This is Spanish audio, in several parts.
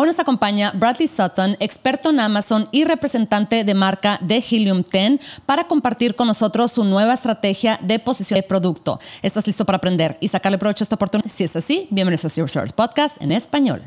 Hoy nos acompaña Bradley Sutton, experto en Amazon y representante de marca de Helium 10, para compartir con nosotros su nueva estrategia de posición de producto. ¿Estás listo para aprender y sacarle provecho a esta oportunidad? Si es así, bienvenidos a Zero Service Podcast en español.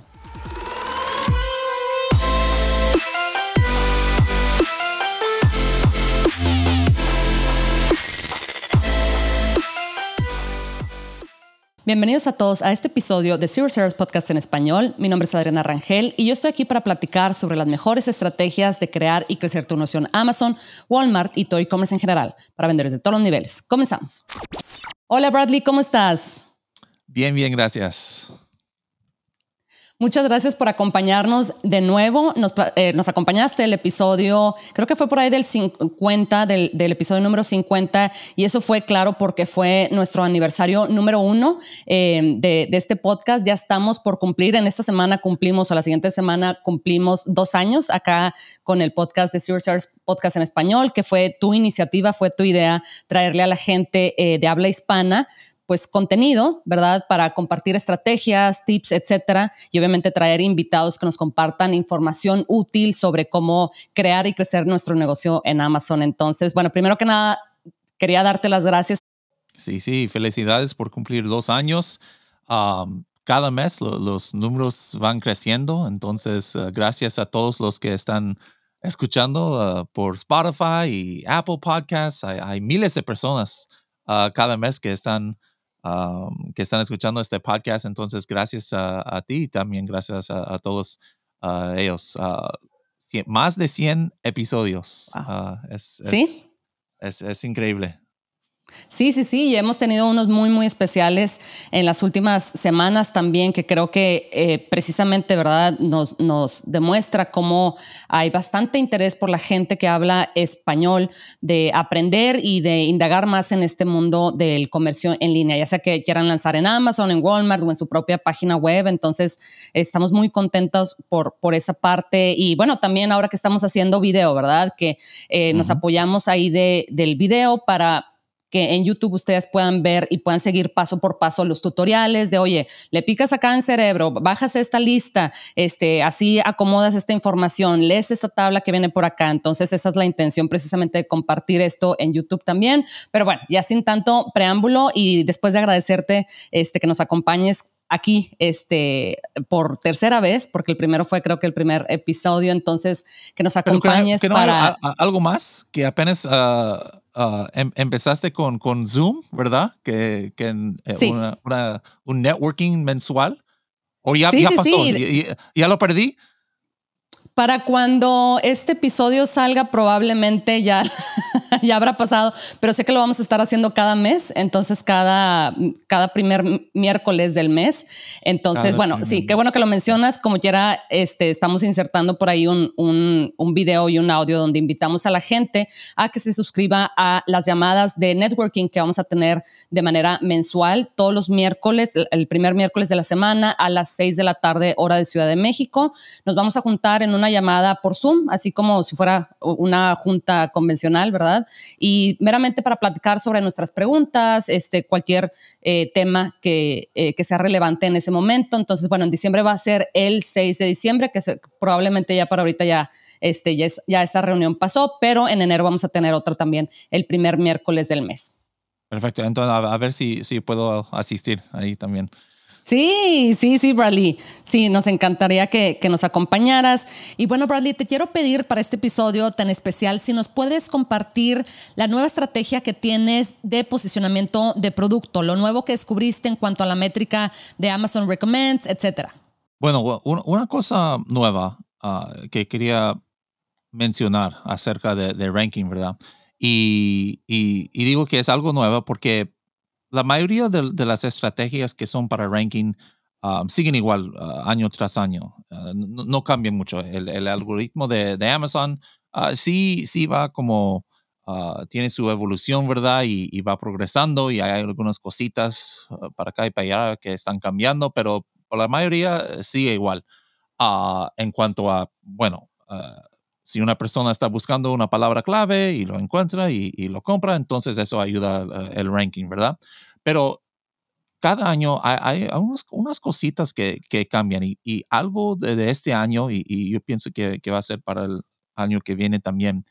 Bienvenidos a todos a este episodio de Zero Service Podcast en español. Mi nombre es Adriana Rangel y yo estoy aquí para platicar sobre las mejores estrategias de crear y crecer tu noción Amazon, Walmart y todo e-commerce en general para vendedores de todos los niveles. Comenzamos. Hola Bradley, ¿cómo estás? Bien, bien, gracias. Muchas gracias por acompañarnos de nuevo. Nos, eh, acompañaste el episodio, creo que fue por ahí del 50, del, episodio número 50, y eso fue claro porque fue nuestro aniversario número uno eh, de, este podcast. Ya estamos por cumplir, en esta semana cumplimos, o la siguiente semana cumplimos dos años acá con el podcast de Zero Podcast en español, que fue tu iniciativa, fue tu idea traerle a la gente eh, de habla hispana pues contenido, ¿verdad? Para compartir estrategias, tips, etcétera, y obviamente traer invitados que nos compartan información útil sobre cómo crear y crecer nuestro negocio en Amazon. Entonces, bueno, primero que nada, quería darte las gracias. Sí, sí, felicidades por cumplir dos años. cada mes los números van creciendo, entonces uh, gracias a todos los que están escuchando uh, por Spotify y Apple Podcasts. Hay, miles de personas uh, cada mes que están que están escuchando este podcast. Entonces, gracias a, ti y también gracias a, todos ellos. más de 100 episodios. Ah, es, ¿Sí? es increíble. Sí, sí, sí, y hemos tenido unos muy, muy especiales en las últimas semanas también, que creo que eh, precisamente, ¿verdad?, nos, nos demuestra cómo hay bastante interés por la gente que habla español de aprender y de indagar más en este mundo del comercio en línea, ya sea que quieran lanzar en Amazon, en Walmart o en su propia página web. Entonces, estamos muy contentos por, por esa parte. Y bueno, también ahora que estamos haciendo video, ¿verdad?, que eh, nos apoyamos ahí de, del video para que en YouTube ustedes puedan ver y puedan seguir paso por paso los tutoriales de, oye, le picas acá en cerebro, bajas esta lista, este, así acomodas esta información, lees esta tabla que viene por acá. Entonces, esa es la intención precisamente de compartir esto en YouTube también. Pero bueno, ya sin tanto preámbulo y después de agradecerte este, que nos acompañes aquí este, por tercera vez, porque el primero fue creo que el primer episodio, entonces que nos acompañes para... algo más, que apenas ah, em, empezaste con, con Zoom, ¿verdad? Que, que eh, una, un networking mensual. ¿O ya, ya pasó? ¿Ya lo perdí? Para cuando este episodio salga, probablemente ya, ya habrá pasado, pero sé que lo vamos a estar haciendo cada mes, entonces cada, cada primer miércoles del mes. Entonces, bueno, sí, qué bueno que lo mencionas. Como quiera, este, estamos insertando por ahí un, un, un, video y un audio donde invitamos a la gente a que se suscriba a las llamadas de networking que vamos a tener de manera mensual todos los miércoles, el primer miércoles de la semana a las 6 de la tarde, hora de Ciudad de México. Nos vamos a juntar en un una llamada por Zoom, así como si fuera una junta convencional, ¿verdad? Y meramente para platicar sobre nuestras preguntas, este, cualquier eh, tema que, eh, que, sea relevante en ese momento. Entonces, bueno, en diciembre va a ser el 6 de diciembre, que probablemente ya para ahorita ya, este, ya, esa reunión pasó, pero en enero vamos a tener otra también el primer miércoles del mes. Perfecto, entonces a, ver si, si puedo asistir ahí también. Sí, sí, sí, Bradley. Sí, nos encantaría que, nos acompañaras. Y bueno, Bradley, te quiero pedir para este episodio tan especial si nos puedes compartir la nueva estrategia que tienes de posicionamiento de producto, lo nuevo que descubriste en cuanto a la métrica de Amazon Recommends, etcétera. Bueno, una cosa nueva ah, que quería mencionar acerca de, ranking, ¿verdad? Y, y, digo que es algo nuevo porque la mayoría de, las estrategias que son para ranking um, siguen igual uh, año tras año. Uh, no, cambian mucho. El, algoritmo de, Amazon uh, sí, sí va como, tiene su evolución, ¿verdad? Y, va progresando y hay algunas cositas para acá y para allá que están cambiando, pero por la mayoría eh, sigue igual. en cuanto a, bueno, si una persona está buscando una palabra clave y lo encuentra y, lo compra, entonces eso ayuda el ranking, ¿verdad? Pero cada año hay, unas cositas que, cambian y, algo de, este año, y, yo pienso que, va a ser para el año que viene también,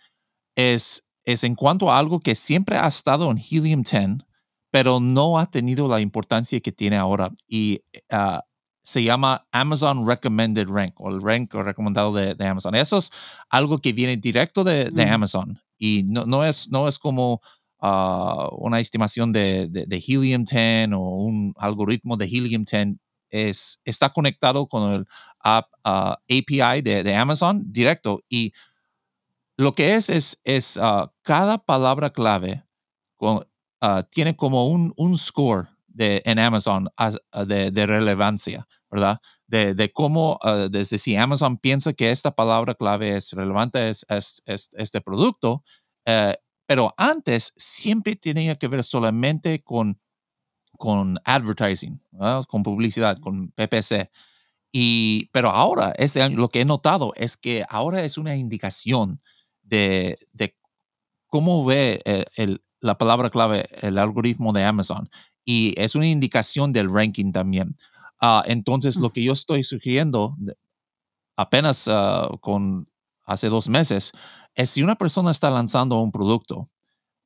es, es en cuanto a algo que siempre ha estado en Helium 10, pero no ha tenido la importancia que tiene ahora. Y ah, se llama Amazon Recommended Rank o el rank recomendado de, Amazon. Eso es algo que viene directo de, mm. Amazon y no, no, es, no es como ah, una estimación de, de, Helium 10 o un algoritmo de Helium 10. Es, está conectado con el ah, API de, Amazon directo y lo que es es, es ah, cada palabra clave tiene como un, un score de, en Amazon de, de, relevancia, ¿verdad? De, de cómo, uh, desde si Amazon piensa que esta palabra clave es relevante, es, es, este producto, eh, pero antes siempre tenía que ver solamente con, con advertising, con publicidad, con PPC. Y, pero ahora, este año, lo que he notado es que ahora es una indicación de, de cómo ve eh, el, la palabra clave, el algoritmo de Amazon y es una indicación del ranking también. Ah, entonces, lo que yo estoy sugiriendo apenas ah, con hace dos meses es si una persona está lanzando un producto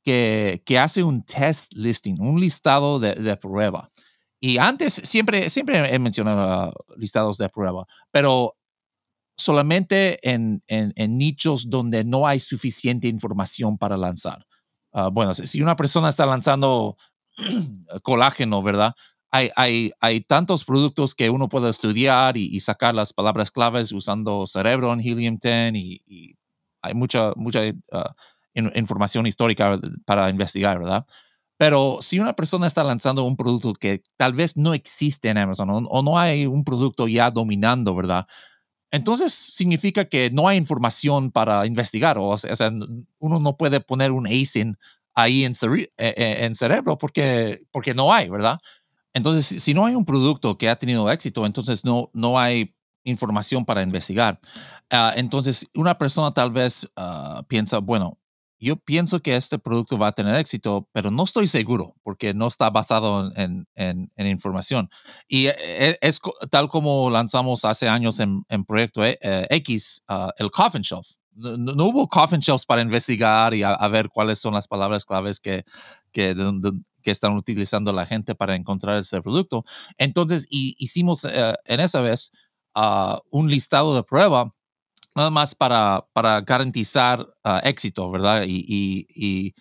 que, que hace un test listing, un listado de, prueba. Y antes siempre, siempre he mencionado ah, listados de prueba, pero solamente en, en, en, nichos donde no hay suficiente información para lanzar. bueno, si una persona está lanzando colágeno, ¿verdad? Hay, hay, hay, tantos productos que uno puede estudiar y, sacar las palabras claves usando cerebro en Helium 10 y, hay mucha, mucha ah, información histórica para investigar, ¿verdad? Pero si una persona está lanzando un producto que tal vez no existe en Amazon o, no hay un producto ya dominando, ¿verdad? Entonces significa que no hay información para investigar, o sea, uno no puede poner un ASIN ahí en, eh, eh, en cerebro porque, porque no hay, ¿verdad? Entonces, si no hay un producto que ha tenido éxito, entonces no, no hay información para investigar. Ah, entonces, una persona tal vez ah, piensa, bueno, yo pienso que este producto va a tener éxito, pero no estoy seguro porque no está basado en, en, información. Y eh, es, tal como lanzamos hace años en, en Proyecto X, ah, el Coffin Shelf no, hubo coffin shelves para investigar y a, ver cuáles son las palabras claves que, que, están utilizando la gente para encontrar ese producto. Entonces, hicimos eh, en esa vez ah, un listado de prueba nada más para, para garantizar ah, éxito, ¿verdad? Y,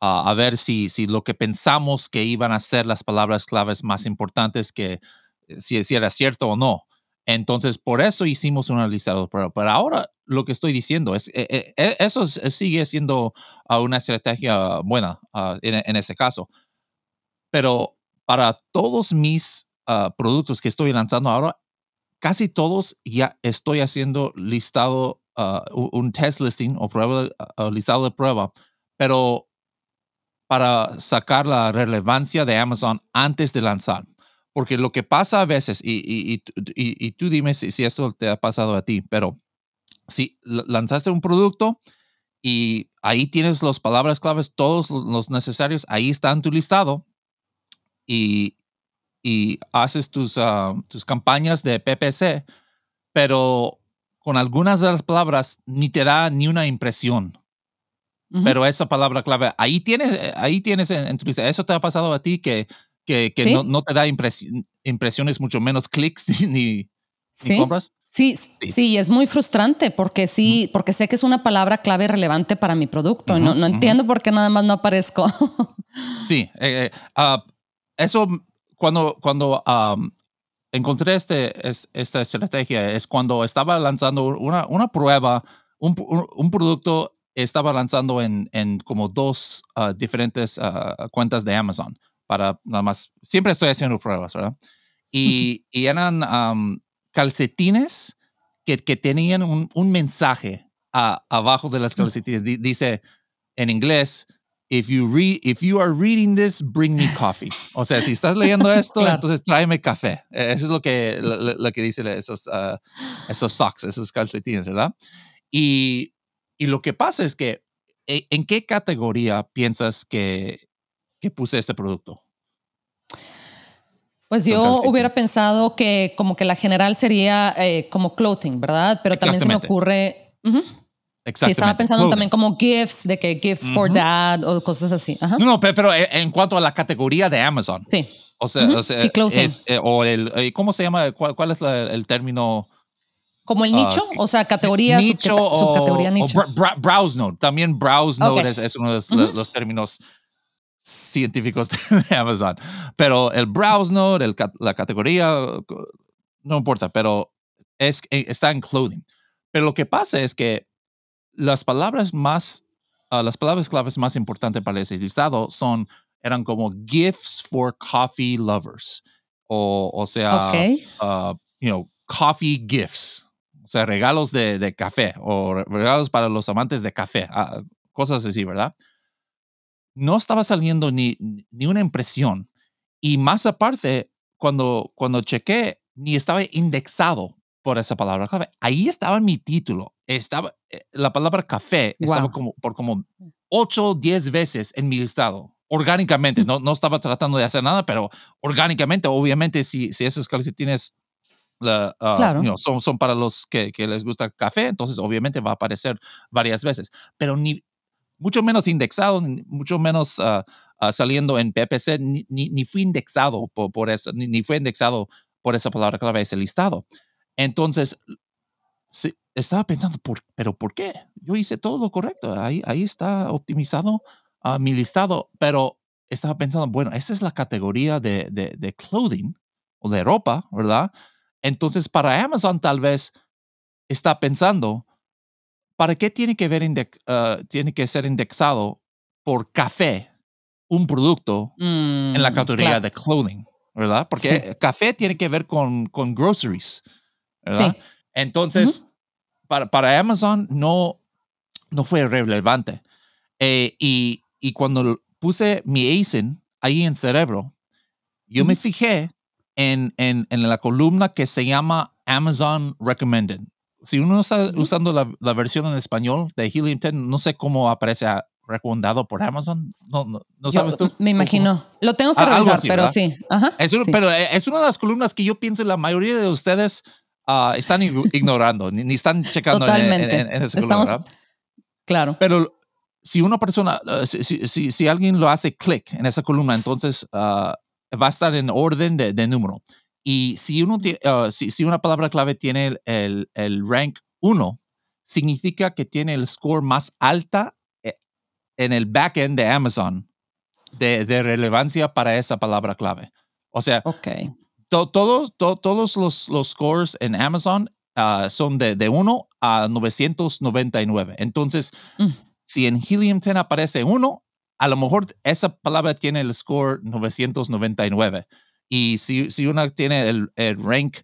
ah, a ver si, si lo que pensamos que iban a ser las palabras claves más importantes, que si, si era cierto o no. Entonces, por eso hicimos un listado, pero, pero ahora lo que estoy diciendo es, eh, eh, eso sigue siendo ah, una estrategia buena ah, en, ese caso. Pero para todos mis ah, productos que estoy lanzando ahora, casi todos ya estoy haciendo listado, un test listing o prueba, listado de prueba, pero para sacar la relevancia de Amazon antes de lanzar. Porque lo que pasa a veces, y, y, y, tú dime si, si, esto te ha pasado a ti, pero si lanzaste un producto y ahí tienes las palabras claves, todos los necesarios, ahí está en tu listado y, y haces tus, ah, tus campañas de PPC, pero con algunas de las palabras ni te da ni una impresión. Pero esa palabra clave, ahí tienes, ahí tienes en, tu lista. ¿Eso te ha pasado a ti que que, no, no, te da impresiones, mucho menos clics ni, ¿Sí? compras. Sí, sí, es muy frustrante porque sí, porque sé que es una palabra clave relevante para mi producto. no, no entiendo por qué nada más no aparezco. sí, eh, eh, ah, eso cuando, cuando encontré este, esta estrategia es cuando estaba lanzando una, una prueba, un, un, producto estaba lanzando en, en como dos ah, diferentes cuentas de Amazon para nada más, siempre estoy haciendo pruebas, ¿verdad? Y, y eran calcetines que, que, tenían un, un mensaje abajo de las calcetines. dice en inglés, if you, read, if you are reading this, bring me coffee. O sea, si estás leyendo esto, entonces tráeme café. E, eso es lo que, lo, que dice esos, uh, esos socks, esos calcetines, ¿verdad? Y, y lo que pasa es que, e, ¿en qué categoría piensas que, puse este producto? Pues yo hubiera pensado que como que la general sería eh, como clothing, ¿verdad? Pero también se me ocurre... Exactamente. Sí, estaba pensando también como gifts, de que gifts for dad o cosas así. No, no, pero, en cuanto a la categoría de Amazon. Sí. O sea, o sea es, eh, o el, eh, ¿cómo se llama? ¿Cuál, es el término? Como el nicho, ah, o sea, categoría, nicho o, subcategoría nicho. browse node. También browse node es, uno de los, términos científicos de Amazon. Pero el browse node, el, la categoría, no importa, pero es, eh, está en clothing. Pero lo que pasa es que las palabras más, uh, las palabras claves más importantes para ese listado son, eran como gifts for coffee lovers. O, o sea, uh, you know, coffee gifts. O sea, regalos de, de café o regalos para los amantes de café. Uh, cosas así, ¿verdad? No estaba saliendo ni, ni una impresión. Y más aparte, cuando, cuando chequé, ni estaba indexado por esa palabra clave. Ahí estaba mi título. Estaba eh, la palabra café estaba como por como 8 o 10 veces en mi listado. Orgánicamente, no, no estaba tratando de hacer nada, pero orgánicamente, obviamente, si, si esos calcetines la, uh, son, son para los que, que, les gusta café, entonces obviamente va a aparecer varias veces, pero ni mucho menos indexado, mucho menos uh, uh, saliendo en PPC, ni, ni, fui indexado por, eso, ni, ni, fue indexado por esa palabra clave, ese listado. Entonces, sí, estaba pensando, ¿por, pero ¿por qué? Yo hice todo lo correcto, ahí, ahí está optimizado uh, mi listado, pero estaba pensando, bueno, esa es la categoría de, de, de, clothing o de ropa, ¿verdad? Entonces, para Amazon tal vez está pensando, ¿para qué tiene que, ver uh, tiene que ser indexado por café un producto en la mm, categoría de clothing? ¿Verdad? Porque café tiene que ver con, con groceries. ¿verdad? Entonces, para, para, Amazon no, no fue relevante. Eh, y, y, cuando puse mi ASIN ahí en cerebro, yo me fijé en, en, en, la columna que se llama Amazon Recommended. Si uno está usando la, la, versión en español de Helium 10, no sé cómo aparece recomendado por Amazon. No, no, sabes tú. Me imagino. Lo tengo que ah, revisar, pero sí. Ajá, es Pero eh, es una de las columnas que yo pienso la mayoría de ustedes uh, están ignorando, ni, están checando Totalmente. En, en, ese Estamos, Claro. Pero si una persona, uh, si, si, si, alguien lo hace clic en esa columna, entonces uh, va a estar en orden de, de número. Y si, uno si, si, una palabra clave tiene el, el, el rank 1, significa que tiene el score más alta eh, en el backend de Amazon de, de, relevancia para esa palabra clave. O sea, okay todos, todos los, los scores en Amazon uh, son de, de 1 a 999. Entonces, mm. si en Helium 10 aparece 1, a lo mejor esa palabra tiene el score 999. Y si, si una tiene el, el rank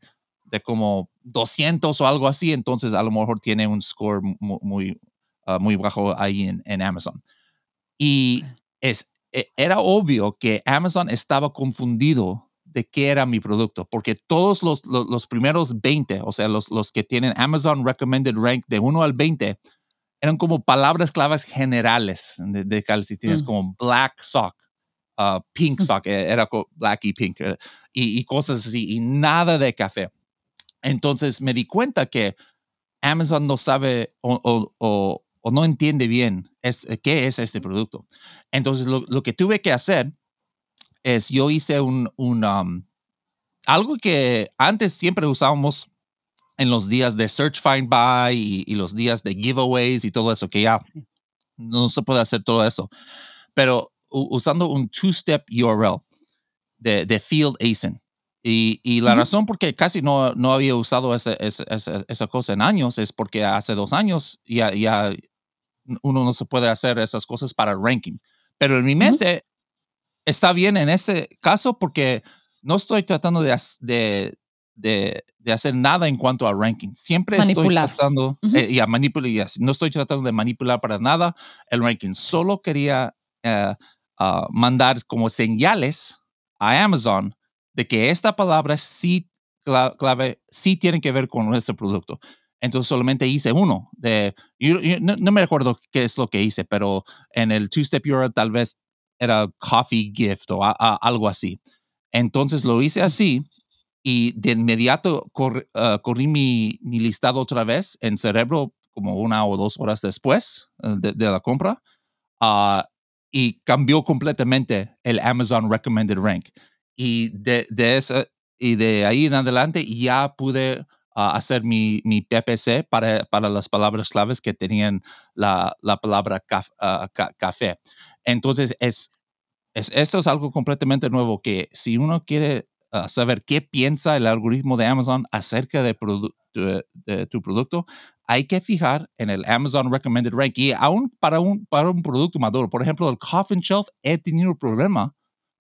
de como 200 o algo así, entonces a lo mejor tiene un score muy, muy, uh, muy bajo ahí en, en, Amazon. Y es, e, era obvio que Amazon estaba confundido de qué era mi producto, porque todos los, los, primeros 20, o sea, los, los que tienen Amazon Recommended Rank de 1 al 20, eran como palabras claves generales de, de calcetines, mm. como black sock, uh, pink sock, eh, era black y pink, eh, y, cosas así, y nada de café. Entonces me di cuenta que Amazon no sabe o, o, o no entiende bien es, qué es este producto. Entonces lo, lo que tuve que hacer es yo hice un, un um, algo que antes siempre usábamos en los días de Search Find Buy y, los días de giveaways y todo eso, que ya no se puede hacer todo eso. Pero usando un two-step URL de, de Field ASIN. Y, y la razón por qué casi no, no había usado esa, esa, esa, cosa en años es porque hace dos años ya, ya uno no se puede hacer esas cosas para ranking. Pero en mi mente, está bien en ese caso porque no estoy tratando de, de, de, hacer nada en cuanto a ranking. Siempre estoy tratando eh, a manipular. No estoy tratando de manipular para nada el ranking. Solo quería eh, ah, mandar como señales a Amazon de que esta palabra sí clave sí tiene que ver con ese producto. Entonces solamente hice uno. De, no, me recuerdo qué es lo que hice, pero en el two-step URL tal vez era coffee gift o algo así. Entonces lo hice así y de inmediato ah, corrí mi, mi, listado otra vez en cerebro como una o dos horas después eh, de, la compra uh, y cambió completamente el Amazon Recommended Rank. Y de, de, esa, y de ahí en adelante ya pude uh, hacer mi, mi PPC para, para, las palabras claves que tenían la, la palabra ca, café. Entonces, es, es, esto es algo completamente nuevo que si uno quiere saber qué piensa el algoritmo de Amazon acerca de, de, tu producto, hay que fijar en el Amazon Recommended Rank. Y aún para un, para un producto maduro, por ejemplo, el Coffin Shelf, he tenido problema,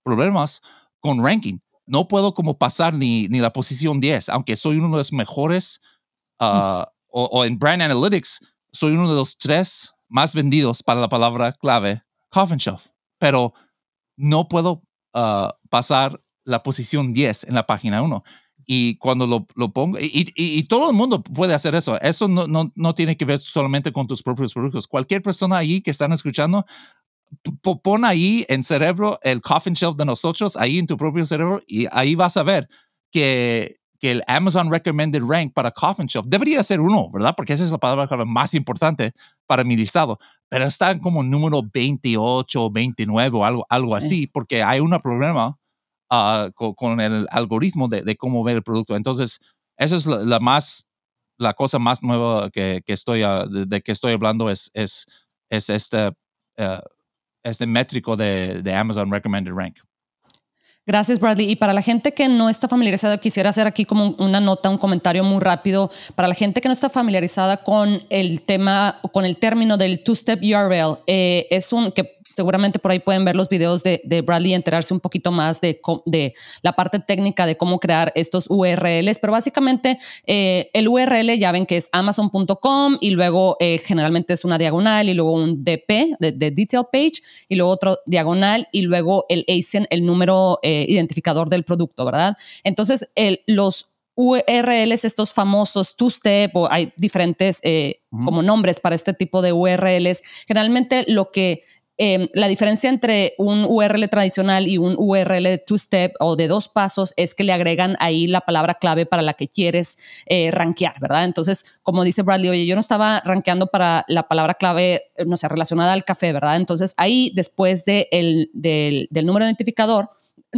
problemas con ranking. No puedo como pasar ni, ni la posición 10, aunque soy uno de los mejores, mm. ah, o, o, en Brand Analytics, soy uno de los tres más vendidos para la palabra clave Coffin Shelf. Pero no puedo uh, pasar la posición 10 en la página 1. Y cuando lo, lo pongo, y, y, todo el mundo puede hacer eso. Eso no, no, no, tiene que ver solamente con tus propios productos. Cualquier persona ahí que están escuchando, pon ahí en cerebro el coffin shelf de nosotros, ahí en tu propio cerebro, y ahí vas a ver que, que el Amazon Recommended Rank para Coffin Shelf debería ser uno, ¿verdad? Porque esa es la palabra más importante para mi listado, pero está como número 28 o 29 o algo, algo así, porque hay un problema Ah, con, el algoritmo de, cómo ver el producto. Entonces, eso es la, más, la cosa más nueva que, que estoy, ah, de, que estoy hablando es, es, es este, eh, este métrico de, de Amazon Recommended Rank. Gracias, Bradley. Y para la gente que no está familiarizada, quisiera hacer aquí como una nota, un comentario muy rápido. Para la gente que no está familiarizada con el tema, con el término del two-step URL, eh, es un que seguramente por ahí pueden ver los videos de, Bradley y enterarse un poquito más de, de, la parte técnica de cómo crear estos URLs. Pero básicamente eh, el URL ya ven que es amazon.com y luego eh, generalmente es una diagonal y luego un DP de, detail page y luego otro diagonal y luego el ASIN, el número eh, identificador del producto, ¿verdad? Entonces, los URLs, estos famosos two-step, o hay diferentes como nombres para este tipo de URLs. Generalmente lo que Em, la diferencia entre un URL tradicional y un URL two-step o de dos pasos es que le agregan ahí la palabra clave para la que quieres eh, rankear, ¿verdad? Entonces, como dice Bradley, oye, yo no estaba rankeando para la palabra clave, no sé, relacionada al café, ¿verdad? Entonces, ahí después de el, del, del número identificador,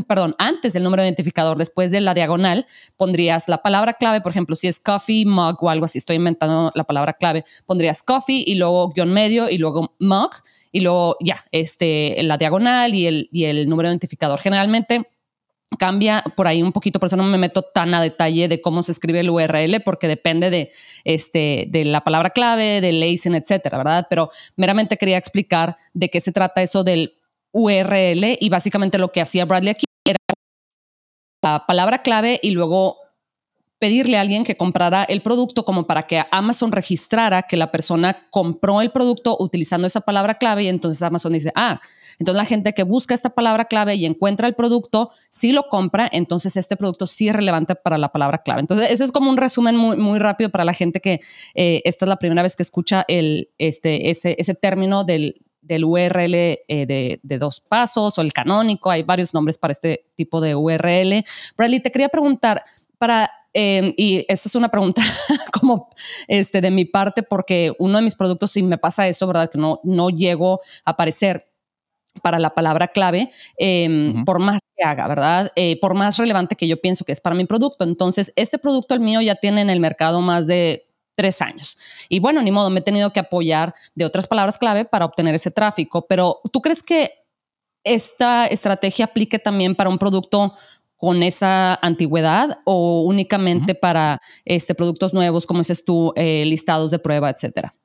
perdón, antes del número identificador, después de la diagonal, pondrías la palabra clave, por ejemplo, si es coffee, mug o algo así, estoy inventando la palabra clave, pondrías coffee y luego guion medio y luego mug y luego ya, este, la diagonal y el, y el número identificador. Generalmente cambia por ahí un poquito, por eso no me meto tan a detalle de cómo se escribe el URL, porque depende de, este, de la palabra clave, del lacing, etcétera, ¿verdad? Pero meramente quería explicar de qué se trata eso del URL y básicamente lo que hacía Bradley aquí era la palabra clave y luego pedirle a alguien que comprara el producto como para que Amazon registrara que la persona compró el producto utilizando esa palabra clave y entonces Amazon dice, ah, entonces la gente que busca esta palabra clave y encuentra el producto, si lo compra, entonces este producto sí es relevante para la palabra clave. Entonces ese es como un resumen muy, muy rápido para la gente que eh, esta es la primera vez que escucha el, este, ese, ese término del, del URL eh, de, de, dos pasos o el canónico. Hay varios nombres para este tipo de URL. Bradley, te quería preguntar, para Em, y esta es una pregunta como este, de mi parte, porque uno de mis productos, si me pasa eso, ¿verdad? Que no, no llego a aparecer para la palabra clave, em, por más que haga, ¿verdad? Eh, por más relevante que yo pienso que es para mi producto. Entonces, este producto, el mío, ya tiene en el mercado más de tres años. Y bueno, ni modo, me he tenido que apoyar de otras palabras clave para obtener ese tráfico. Pero, ¿tú crees que esta estrategia aplique también para un producto con esa antigüedad o únicamente para este, productos nuevos, como dices tú, eh, listados de prueba, etcétera?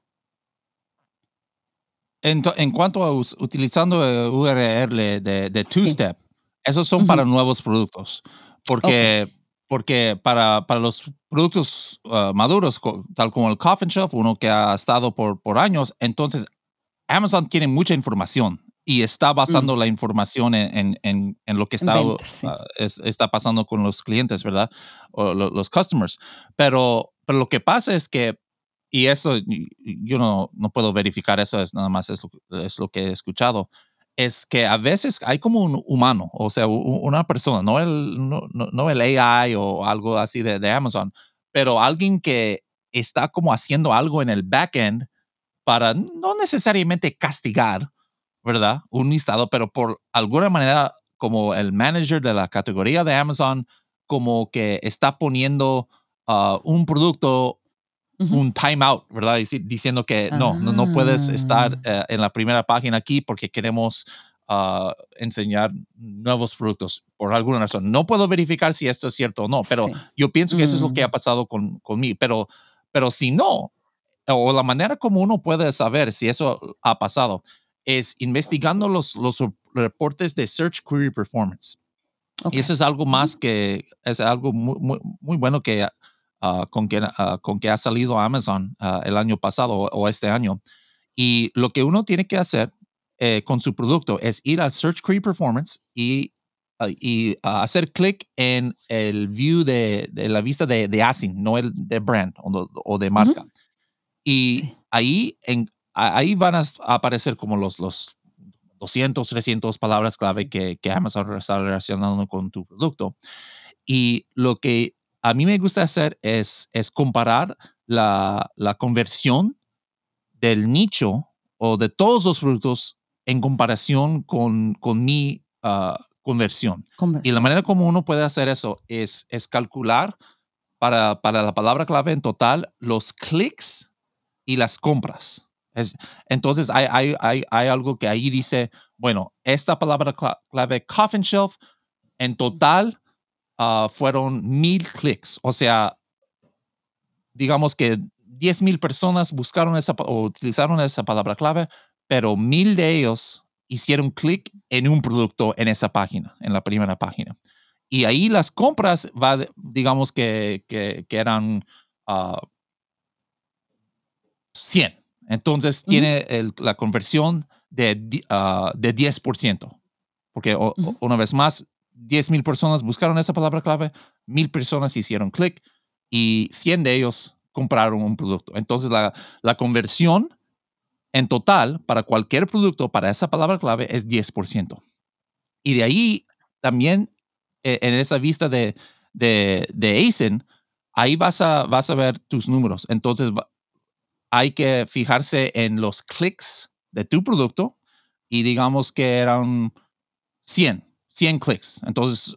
En, en, cuanto a utilizando el URL de, de two-step, esos son para nuevos productos, porque, porque para, para los productos uh, maduros, tal como el Coffin Shelf, uno que ha estado por, por años, entonces Amazon tiene mucha información y está basando mm. la información en, en, en, lo que está, ah, está pasando con los clientes, ¿verdad? O los customers. Pero, pero lo que pasa es que, y eso yo no, no puedo verificar, eso es nada más es lo, es lo que he escuchado, es que a veces hay como un humano, o sea, una persona, no el, no, el AI o algo así de, de, Amazon, pero alguien que está como haciendo algo en el backend para no necesariamente castigar, ¿verdad? Un listado, pero por alguna manera como el manager de la categoría de Amazon, como que está poniendo ah, un producto, un timeout, ¿verdad? Diciendo que no, no, puedes estar ah. eh, en la primera página aquí porque queremos ah, enseñar nuevos productos por alguna razón. No puedo verificar si esto es cierto o no, pero yo pienso que eso es lo que ha mm. pasado con, conmigo. Pero, pero si no, o la manera como uno puede saber si eso ha pasado es investigando los, los reportes de Search Query Performance. Y eso es algo más que, es algo muy, muy, bueno que, uh, con, que uh, con que ha salido Amazon uh, el año pasado o, este año. Y lo que uno tiene que hacer eh, con su producto es ir al Search Query Performance y, y hacer clic en el view de, de, la vista de, de ASIN, no el de brand o, o de marca. Y ahí, en, ahí van a aparecer como los, los 200, 300 palabras clave que, que Amazon está relacionando con tu producto. Y lo que a mí me gusta hacer es, es comparar la, la conversión del nicho o de todos los productos en comparación con, con mi ah, conversión. Y la manera como uno puede hacer eso es, es calcular para, para la palabra clave en total los clics y las compras. Entonces hay, hay, hay, algo que ahí dice, bueno, esta palabra clave coffin shelf en total ah, fueron mil clics. O sea, digamos que 10 mil personas buscaron esa o utilizaron esa palabra clave, pero mil de ellos hicieron clic en un producto en esa página, en la primera página. Y ahí las compras, va, digamos que, que, eran 100. Ah, entonces tiene la conversión de, uh, de 10%, porque una vez más, 10 mil personas buscaron esa palabra clave, mil personas hicieron clic y 100 de ellos compraron un producto. Entonces la, la conversión en total para cualquier producto para esa palabra clave es 10%. Y de ahí también eh, en esa vista de, de, de ASIN, ahí vas a, vas a ver tus números. Entonces hay que fijarse en los clics de tu producto y digamos que eran 100, 100 clics. Entonces,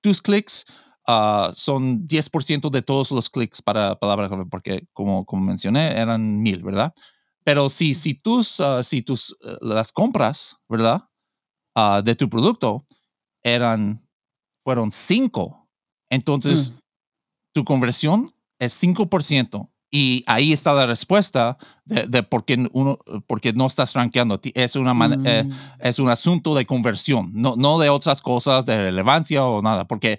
tus clics ah, son 10% de todos los clics para palabra porque como, como mencioné, eran mil, ¿verdad? Pero si, si tus, ah, si tus, eh, las compras, ¿verdad? Ah, de tu producto eran, fueron 5, entonces mm. tu conversión es 5%. Y ahí está la respuesta de, por, qué uno, porque no estás rankeando. Es, una eh, mm. es un asunto de conversión, no, no de otras cosas de relevancia o nada, porque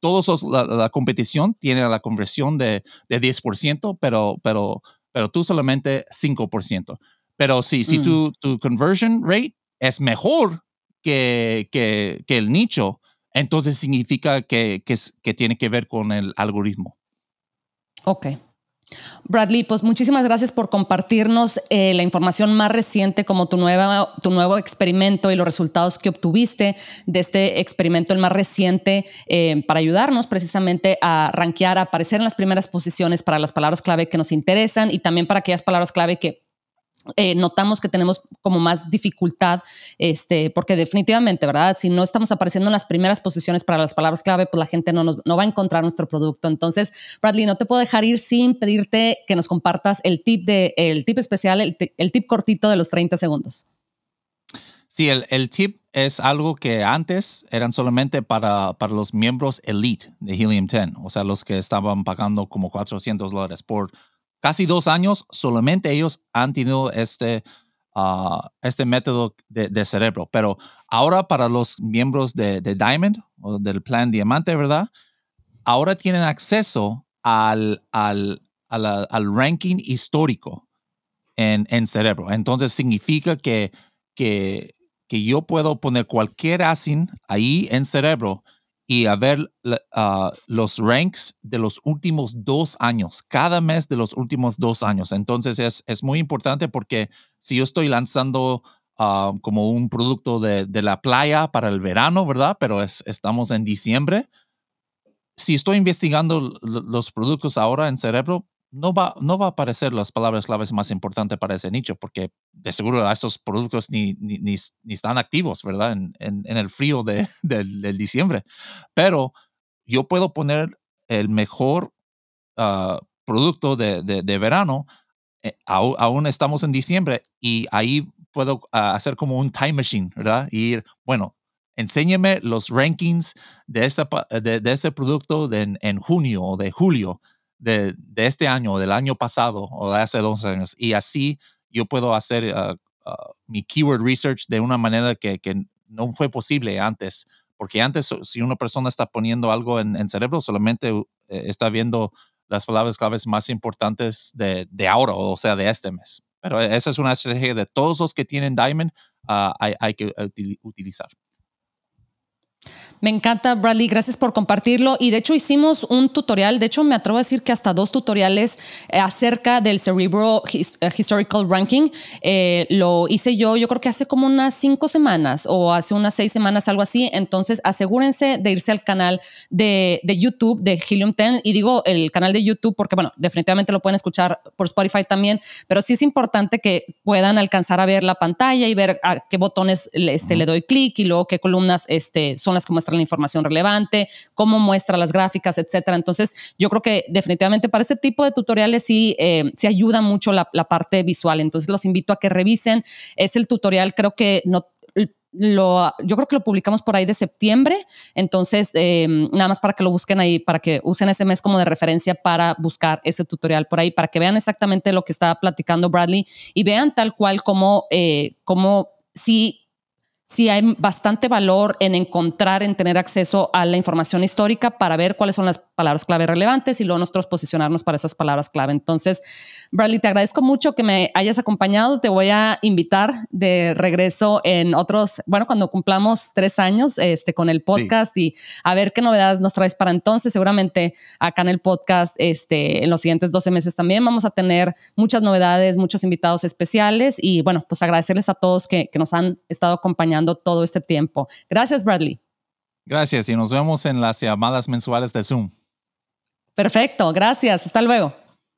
todos la, competición tiene la conversión de, de 10%, pero, pero, pero tú solamente 5%. Pero si, si mm. tu, tu conversion rate es mejor que, que, que el nicho, entonces significa que, que, que tiene que ver con el algoritmo. Ok. Bradley, pues muchísimas gracias por compartirnos eh, la información más reciente como tu, nueva, tu nuevo experimento y los resultados que obtuviste de este experimento, el más reciente, eh, para ayudarnos precisamente a rankear, a aparecer en las primeras posiciones para las palabras clave que nos interesan y también para aquellas palabras clave que eh, notamos que tenemos como más dificultad, este, porque definitivamente, ¿verdad? Si no estamos apareciendo en las primeras posiciones para las palabras clave, pues la gente no, nos, no va a encontrar nuestro producto. Entonces, Bradley, no te puedo dejar ir sin pedirte que nos compartas el tip, de, el tip especial, el, tip cortito de los 30 segundos. Sí, el, el, tip es algo que antes eran solamente para, para los miembros elite de Helium 10, o sea, los que estaban pagando como 400 dólares por casi dos años, solamente ellos han tenido este, ah, este método de, cerebro. Pero ahora para los miembros de, Diamond o del plan Diamante, ¿verdad? Ahora tienen acceso al, al, al, ranking histórico en, en, cerebro. Entonces significa que, que, que yo puedo poner cualquier ASIN ahí en cerebro y a ver ah, los ranks de los últimos dos años, cada mes de los últimos dos años. Entonces es, es muy importante porque si yo estoy lanzando ah, como un producto de, de, la playa para el verano, ¿verdad? Pero es, estamos en diciembre. Si estoy investigando los productos ahora en cerebro, no va, no va a aparecer las palabras claves más importantes para ese nicho, porque de seguro estos productos ni, ni, ni, están activos, ¿verdad? En, en, el frío de, del diciembre. Pero yo puedo poner el mejor uh, producto de, de, verano, eh, aún, aún, estamos en diciembre y ahí puedo uh, hacer como un time machine, ¿verdad? Y ir, bueno, enséñeme los rankings de, de, de ese producto en, en junio o de julio de, de, este año o del año pasado o de hace dos años. Y así yo puedo hacer uh, uh, mi keyword research de una manera que, que, no fue posible antes. Porque antes, si una persona está poniendo algo en, en cerebro, solamente eh, está viendo las palabras claves más importantes de, de, ahora, o sea, de este mes. Pero esa es una estrategia de todos los que tienen Diamond, uh, hay, hay, que utilizar. Me encanta, Bradley. Gracias por compartirlo. Y de hecho hicimos un tutorial, de hecho me atrevo a decir que hasta dos tutoriales eh, acerca del Cerebro eh, Historical Ranking. Eh, lo hice yo, yo creo que hace como unas cinco semanas o hace unas seis semanas, algo así. Entonces asegúrense de irse al canal de, de YouTube de Helium 10. Y digo el canal de YouTube porque, bueno, definitivamente lo pueden escuchar por Spotify también, pero sí es importante que puedan alcanzar a ver la pantalla y ver a qué botones este, le doy clic y luego qué columnas este, son las que muestran la información relevante, cómo muestra las gráficas, etcétera. Entonces, yo creo que definitivamente para este tipo de tutoriales sí, eh, sí ayuda mucho la, la, parte visual. Entonces, los invito a que revisen. Es el tutorial, creo que no. Lo, yo creo que lo publicamos por ahí de septiembre, entonces eh, nada más para que lo busquen ahí, para que usen ese mes como de referencia para buscar ese tutorial por ahí, para que vean exactamente lo que está platicando Bradley y vean tal cual como, eh, como si sí hay bastante valor en encontrar, en tener acceso a la información histórica para ver cuáles son las palabras clave relevantes y luego nosotros posicionarnos para esas palabras clave. Entonces, Bradley, te agradezco mucho que me hayas acompañado. Te voy a invitar de regreso en otros, bueno, cuando cumplamos tres años este, con el podcast sí. y a ver qué novedades nos traes para entonces. Seguramente acá en el podcast, este, en los siguientes 12 meses también vamos a tener muchas novedades, muchos invitados especiales y bueno, pues agradecerles a todos que, que nos han estado acompañando todo este tiempo. Gracias, Bradley. Gracias y nos vemos en las llamadas mensuales de Zoom. Perfecto, gracias. Hasta luego.